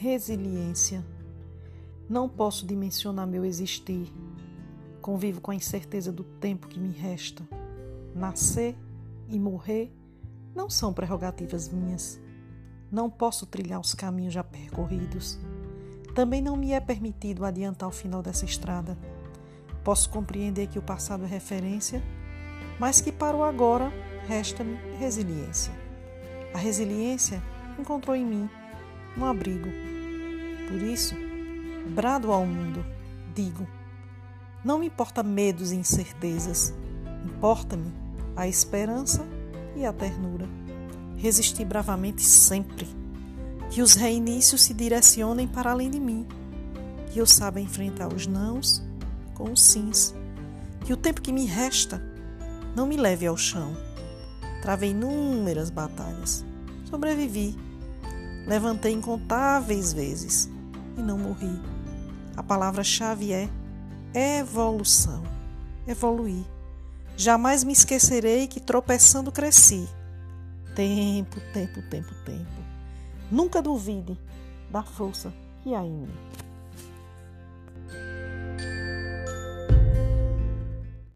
Resiliência. Não posso dimensionar meu existir. Convivo com a incerteza do tempo que me resta. Nascer e morrer não são prerrogativas minhas. Não posso trilhar os caminhos já percorridos. Também não me é permitido adiantar o final dessa estrada. Posso compreender que o passado é referência, mas que para o agora resta-me resiliência. A resiliência encontrou em mim um abrigo. Por isso, brado ao mundo, digo: não me importa medos e incertezas, importa-me a esperança e a ternura. Resistir bravamente sempre, que os reinícios se direcionem para além de mim, que eu saiba enfrentar os nãos com os sims, que o tempo que me resta não me leve ao chão. Travei inúmeras batalhas, sobrevivi Levantei incontáveis vezes e não morri. A palavra-chave é evolução. Evoluir. Jamais me esquecerei que tropeçando cresci. Tempo, tempo, tempo, tempo. Nunca duvide da força que há em mim.